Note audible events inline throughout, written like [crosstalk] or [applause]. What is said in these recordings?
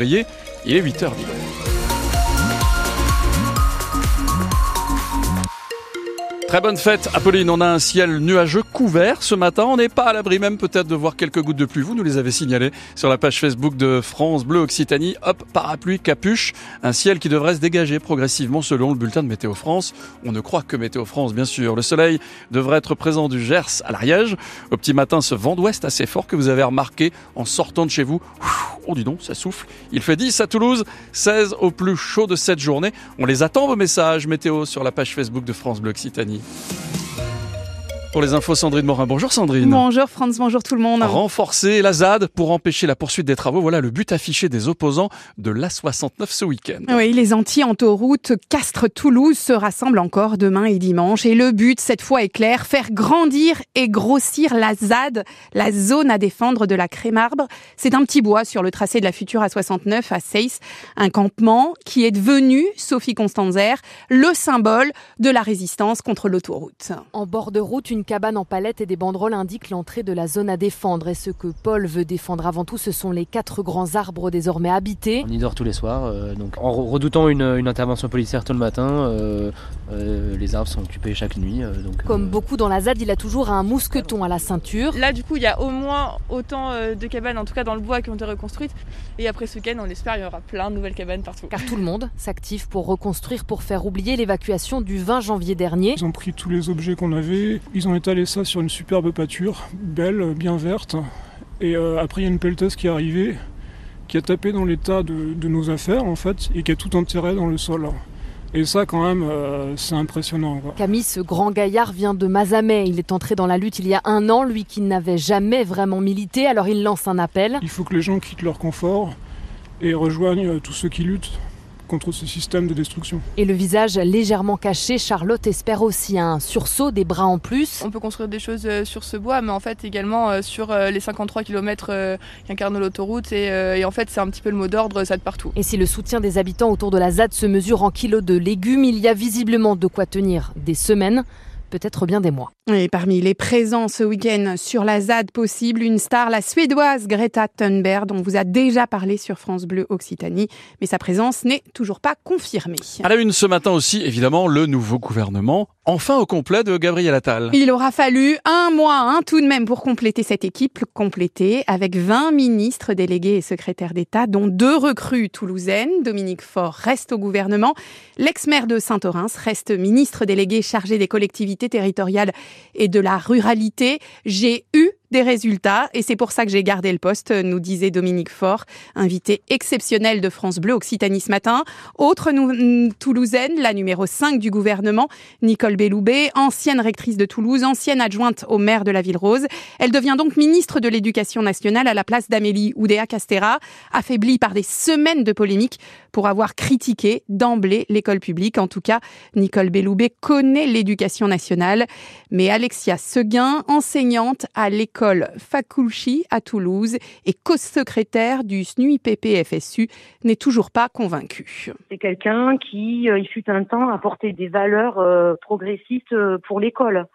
Il est 8h10. Très bonne fête, Apolline. On a un ciel nuageux couvert ce matin. On n'est pas à l'abri même peut-être de voir quelques gouttes de pluie. Vous nous les avez signalées sur la page Facebook de France Bleu Occitanie. Hop, parapluie, capuche. Un ciel qui devrait se dégager progressivement selon le bulletin de Météo France. On ne croit que Météo France, bien sûr. Le soleil devrait être présent du Gers à l'Ariège. Au petit matin, ce vent d'ouest assez fort que vous avez remarqué en sortant de chez vous. Oh, dis donc, ça souffle. Il fait 10 à Toulouse, 16 au plus chaud de cette journée. On les attend vos messages météo sur la page Facebook de France Bleu Occitanie. Bye. Pour les infos, Sandrine Morin. Bonjour Sandrine. Bonjour Franz, bonjour tout le monde. Renforcer la ZAD pour empêcher la poursuite des travaux. Voilà le but affiché des opposants de l'A69 ce week-end. Oui, les anti-autoroutes Castres-Toulouse se rassemblent encore demain et dimanche. Et le but, cette fois, est clair, faire grandir et grossir la ZAD, la zone à défendre de la Crémarbre. C'est un petit bois sur le tracé de la future A69 à Seyss, un campement qui est devenu, Sophie Constanzer, le symbole de la résistance contre l'autoroute. En bord de route, une cabane en palette et des banderoles indiquent l'entrée de la zone à défendre. Et ce que Paul veut défendre avant tout, ce sont les quatre grands arbres désormais habités. On y dort tous les soirs. Euh, donc en redoutant une, intervention policière tôt le matin, euh, euh, les arbres sont occupés chaque nuit. donc, Comme beaucoup dans la ZAD, il a toujours un mousqueton à la ceinture. Là, du coup, il y a au moins autant de cabanes, en tout cas dans le bois, qui ont été reconstruites. Et après ce week-end, on espère, il y aura plein de nouvelles cabanes partout. Car tout le monde s'active pour reconstruire, pour faire oublier l'évacuation du 20 janvier dernier. Ils ont pris tous les objets qu'on avait, ils ont on étalé ça sur une superbe pâture, belle, bien verte. Et euh, après, il y a une pelleteuse qui est arrivée, qui a tapé dans l'état de, nos affaires, en fait, et qui a tout enterré dans le sol. Et ça, quand même, euh, c'est impressionnant. Camille, ce grand gaillard, vient de Mazamet. Il est entré dans la lutte il y a un an, lui qui n'avait jamais vraiment milité. Alors il lance un appel. Il faut que les gens quittent leur confort et rejoignent tous ceux qui luttent contre ce système de destruction. Et le visage légèrement caché, Charlotte espère aussi un sursaut, des bras en plus. On peut construire des choses euh, sur ce bois, mais en fait également euh, sur euh, les 53 km qu'incarne l'autoroute. Et, en fait, c'est un petit peu le mot d'ordre, ça de partout. Et si le soutien des habitants autour de la ZAD se mesure en kilos de légumes, il y a visiblement de quoi tenir des semaines peut-être bien des mois. Et parmi les présents ce week-end sur la ZAD possible, une star, la suédoise Greta Thunberg, dont on vous a déjà parlé sur France Bleu Occitanie, mais sa présence n'est toujours pas confirmée. À la une ce matin aussi, évidemment, le nouveau gouvernement, enfin au complet de Gabriel Attal. Il aura fallu un mois hein, tout de même pour compléter cette équipe, complétée avec 20 ministres délégués et secrétaires d'État, dont deux recrues toulousaines. Dominique Faure reste au gouvernement. L'ex-maire de Saint-Orens reste ministre délégué chargé des collectivités territoriale et de la ruralité. J'ai eu des résultats et c'est pour ça que j'ai gardé le poste, nous disait Dominique Faure, invité exceptionnel de France Bleu Occitanie ce matin. Autre Toulousaine, la numéro 5 du gouvernement, Nicole Belloubet, ancienne rectrice de Toulouse, ancienne adjointe au maire de la Ville Rose. Elle devient donc ministre de l'Éducation nationale à la place d'Amélie Oudéa Castera, affaiblie par des semaines de polémiques pour avoir critiqué d'emblée l'école publique. En tout cas, Nicole Belloubet connaît l'éducation nationale, mais Alexia Seguin, enseignante à l'école Faculchi à Toulouse et co-secrétaire du SNUIPP-FSU, n'est toujours pas convaincu. C'est quelqu'un qui, euh, il fut un temps, apportait des valeurs euh, progressistes euh, pour l'école.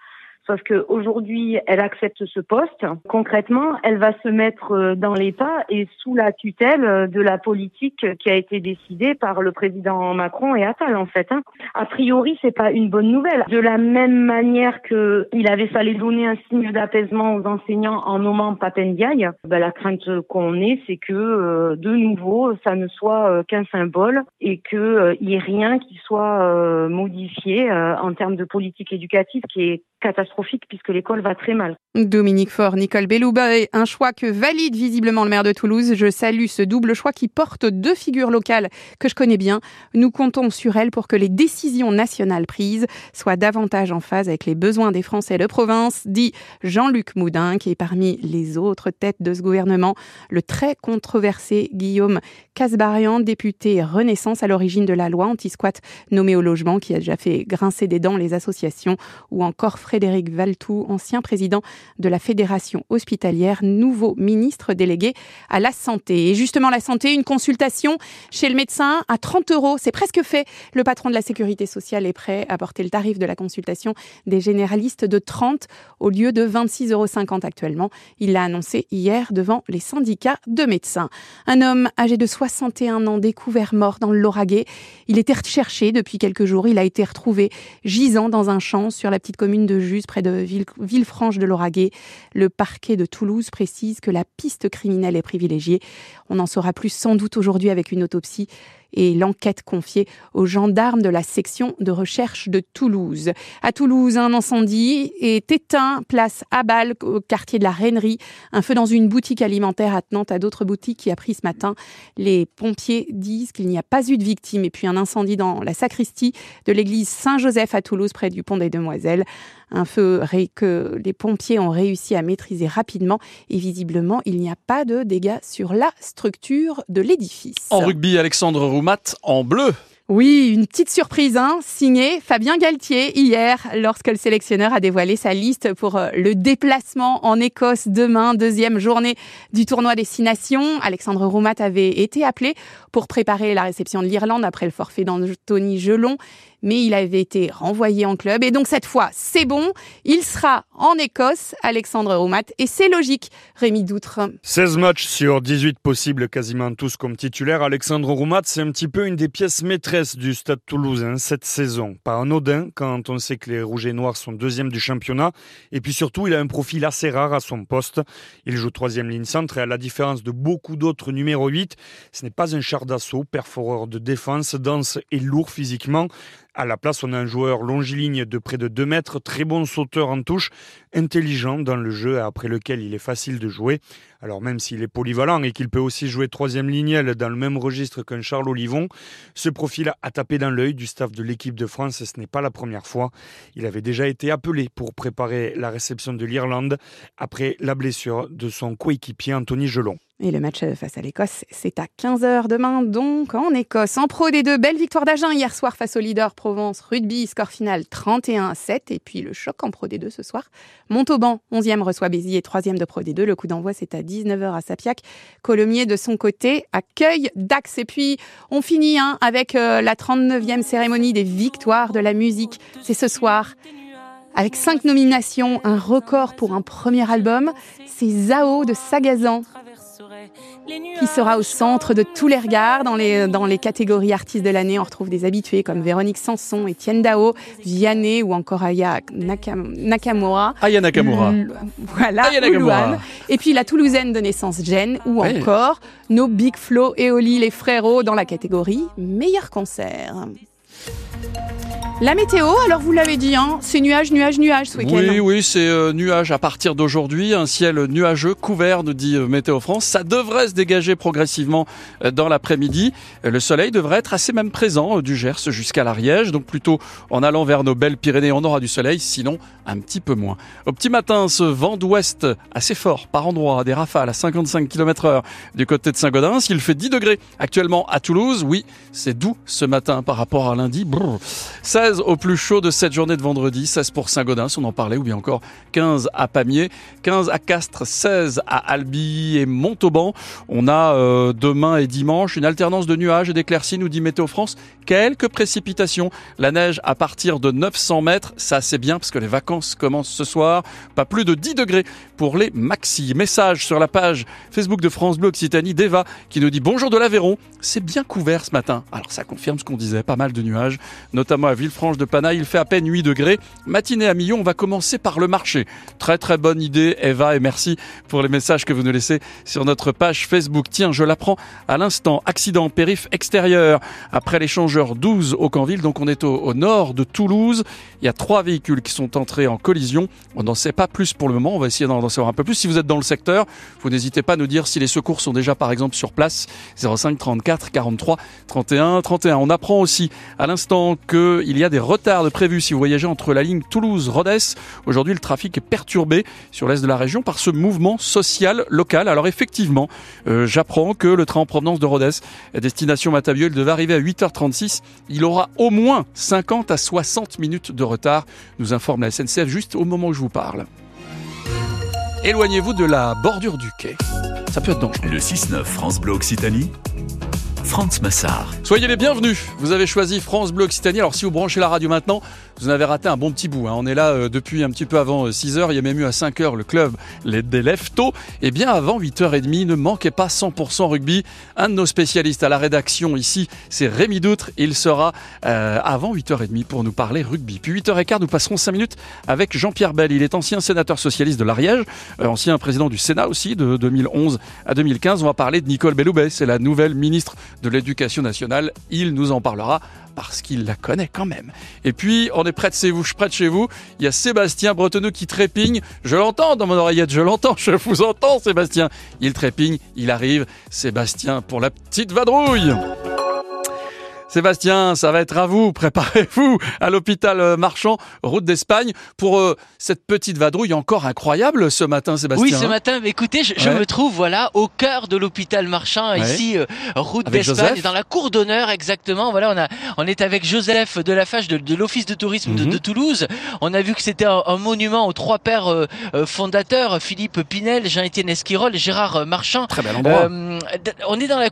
Sauf qu'aujourd'hui, elle accepte ce poste. Concrètement, elle va se mettre euh, dans l'État et sous la tutelle euh, de la politique qui a été décidée par le président Macron et Attal, en fait. Hein. A priori, c'est pas une bonne nouvelle. De la même manière que il avait fallu donner un signe d'apaisement aux enseignants en nommant Papendiaï, ben, la crainte qu'on ait, c'est que euh, de nouveau, ça ne soit qu'un symbole et qu'il n'y ait rien qui soit modifié en termes de politique éducative qui est catastrophique puisque l'école va très mal. Dominique Faure, Nicole Bellouba, un choix que valide visiblement le maire de Toulouse. Je salue ce double choix qui porte deux figures locales que je connais bien. Nous comptons sur elles pour que les décisions nationales prises soient davantage en phase avec les besoins des Français de province, dit Jean-Luc Moudin, qui est parmi les autres têtes de ce gouvernement, le très controversé Guillaume Casbarian, député Renaissance à l'origine de la loi anti-squat nommé au logement, qui a déjà fait grincer des dents les associations, ou encore Frédéric Valtou, ancien président de la Fédération hospitalière, nouveau ministre délégué à la santé. Et justement, la santé, une consultation chez le médecin à 30 euros, c'est presque fait. Le patron de la sécurité sociale est prêt à porter le tarif de la consultation des généralistes de 30 au lieu de 26,50 euros actuellement. Il l'a annoncé hier devant les syndicats de médecins. Un homme âgé de 61 ans découvert mort dans le Lauragais. Il était recherché depuis quelques jours. Il a été retrouvé gisant dans un champ sur la petite commune de Jus, près de Villefranche de Lauragais. Le parquet de Toulouse précise que la piste criminelle est privilégiée. On en saura plus sans doute aujourd'hui avec une autopsie et l'enquête confiée aux gendarmes de la section de recherche de Toulouse. À Toulouse, un incendie est éteint, place Abal, au quartier de la Rainerie. Un feu dans une boutique alimentaire attenant à d'autres boutiques qui a pris ce matin. Les pompiers disent qu'il n'y a pas eu de victimes. Et puis un incendie dans la sacristie de l'église Saint-Joseph à Toulouse, près du pont des Demoiselles. Un feu que les pompiers ont réussi à maîtriser rapidement et visiblement, il n'y a pas de dégâts sur la structure de l'édifice. En rugby, Alexandre En bleu. Oui, une petite surprise, hein, signée Fabien Galtier hier, lorsque le sélectionneur a dévoilé sa liste pour euh, le déplacement en Écosse demain, deuxième journée du tournoi des Six Nations. Alexandre Roumat avait été appelé pour préparer la réception de l'Irlande après le forfait d'Anthony Gelon mais il avait été renvoyé en club. Et donc cette fois, c'est bon, il sera en Écosse, Alexandre Roumat, et c'est logique, Rémi Doutre. 16 matchs sur 18 possibles, quasiment tous comme titulaire. Alexandre Roumat, c'est un petit peu une des pièces maîtresses du Stade toulousain cette saison. Pas un odin quand on sait que les Rouges et Noirs sont deuxième du championnat. Et puis surtout, il a un profil assez rare à son poste. Il joue troisième ligne centre et à la différence de beaucoup d'autres numéro 8, ce n'est pas un char d'assaut, perforeur de défense, dense et lourd physiquement. À la place, on a un joueur longiligne de près de 2 mètres, très bon sauteur en touche, intelligent dans le jeu après lequel il est facile de jouer. Alors même s'il est polyvalent et qu'il peut aussi jouer troisième lignel dans le même registre qu'un Charles Olivon, ce profil a tapé dans l'œil du staff de l'équipe de France et ce n'est pas la première fois. Il avait déjà été appelé pour préparer la réception de l'Irlande après la blessure de son coéquipier Anthony Gelon. Et le match face à l'Écosse, c'est à 15h demain, donc en Écosse. En Pro des deux, belle victoire d'Agen hier soir face au leader Provence Rugby, score final 31 7. Et puis le choc en Pro des deux ce soir. Montauban, 11e, reçoit Béziers, 3e de Pro des deux. Le coup d'envoi, c'est à 19h à Sapiac. Colomiers, de son côté, accueille Dax. Et puis, on finit hein, avec euh, la 39e cérémonie des victoires de la musique. C'est ce soir. Avec cinq nominations, un record pour un premier album, c'est Zao de Sagazan qui sera au centre de tous les regards dans les, dans les catégories artistes de l'année. On retrouve des habitués comme Véronique Sanson, Étienne Dao, Vianney ou encore Aya Nakamura. Aya Nakamura. voilà, Aya Et puis la Toulousaine de naissance Jen ou encore nos Big Flo et Oli les frérots dans la catégorie meilleur concert. La météo, alors vous l'avez dit, hein, c'est nuage, nuage, nuage ce week-end. Oui, oui, c'est euh, nuage à partir d'aujourd'hui, un ciel nuageux couvert, nous dit euh, Météo France. Ça devrait se dégager progressivement euh, dans l'après-midi. Le soleil devrait être assez même présent du Gers jusqu'à l'Ariège, donc plutôt en allant vers nos belles Pyrénées, on aura du soleil, sinon un petit peu moins. Au petit matin, ce vent d'ouest assez fort par endroits, des rafales à 55 km heure du côté de Saint-Gaudens. Il fait 10 degrés actuellement à Toulouse. Oui, c'est doux ce matin par rapport à lundi. 16 au plus chaud de cette journée de vendredi, 16 pour Saint-Gaudens, on en parlait, ou bien encore 15 à Pamiers, 15 à Castres, 16 à Albi et Montauban. On a euh, demain et dimanche une alternance de nuages et d'éclaircies, nous dit Météo France. Quelques précipitations, la neige à partir de 900 mètres, ça c'est bien parce que les vacances commencent ce soir. Pas plus de 10 degrés pour les maxi. Message sur la page Facebook de France Bleu Occitanie d'Eva qui nous dit bonjour de l'Aveyron, c'est bien couvert ce matin. Alors ça confirme ce qu'on disait, pas mal de nuages, notamment à Villefranche de Panaille, il fait à peine 8 degrés. Matinée à Millon, on va commencer par le marché. Très très bonne idée Eva et merci pour les messages que vous nous laissez sur notre page Facebook. Tiens, je l'apprends à l'instant, accident périph extérieur après l'échangeur 12 au Canville, donc on est au, nord de Toulouse. Il y a trois véhicules qui sont entrés en collision. On n'en sait pas plus pour le moment, on va essayer d'en savoir un peu plus. Si vous êtes dans le secteur, vous n'hésitez pas à nous dire si les secours sont déjà par exemple sur place. 05 34 43 31 31. On apprend aussi à l'instant qu'il y a des retards de prévus si vous voyagez entre la ligne Toulouse-Rodez. Aujourd'hui, le trafic est perturbé sur l'est de la région par ce mouvement social local. Alors effectivement, euh, j'apprends que le train en provenance de Rodez, destination Matabieu, il devait arriver à 8h36. Il aura au moins 50 à 60 minutes de retard, nous informe la SNCF juste au moment où je vous parle. Éloignez-vous de la bordure du quai. Ça peut être dangereux. Le 6-9 France Bleu Occitanie, France Massard. Soyez les bienvenus. Vous avez choisi France Bleu Occitanie. Alors si vous branchez la radio maintenant, vous en avez raté un bon petit bout. Hein. On est là euh, depuis un petit peu avant 6h. Il y a même eu à 5h le club les, des Leftos. Et bien avant 8h30, ne manquez pas 100% rugby. Un de nos spécialistes à la rédaction ici, c'est Rémi Doutre. Il sera euh, avant 8h30 pour nous parler rugby. Puis 8h15, nous passerons 5 minutes avec Jean-Pierre Bell. Il est ancien sénateur socialiste de l'Ariège, euh, ancien président du Sénat aussi de 2011 à 2015. On va parler de Nicole Belloubet. C'est la nouvelle ministre de l'Éducation nationale. Il nous en parlera parce qu'il la connaît quand même. Et puis, on est près de chez vous, près de chez vous. Il y a Sébastien Bretonneau qui trépigne. Je l'entends dans mon oreillette, je l'entends, je vous entends, Sébastien. Il trépigne, il arrive. Sébastien pour la petite vadrouille. Sébastien, ça va être à vous. [laughs] Préparez-vous à l'hôpital euh, Marchand, route d'Espagne, pour euh, cette petite vadrouille encore incroyable ce matin, Sébastien. Oui, ce matin, écoutez, je, je me trouve voilà au cœur de l'hôpital Marchand, Ouais. ici, euh, route d'Espagne, dans la cour d'honneur exactement. Voilà, on a, on est avec Joseph de la Fage de, de l'Office de tourisme de, Mhm. de Toulouse. On a vu que c'était un, un monument aux trois pères euh, fondateurs, Philippe Pinel, Jean-Étienne Esquirol Gérard Marchand. Très bel endroit. On est dans la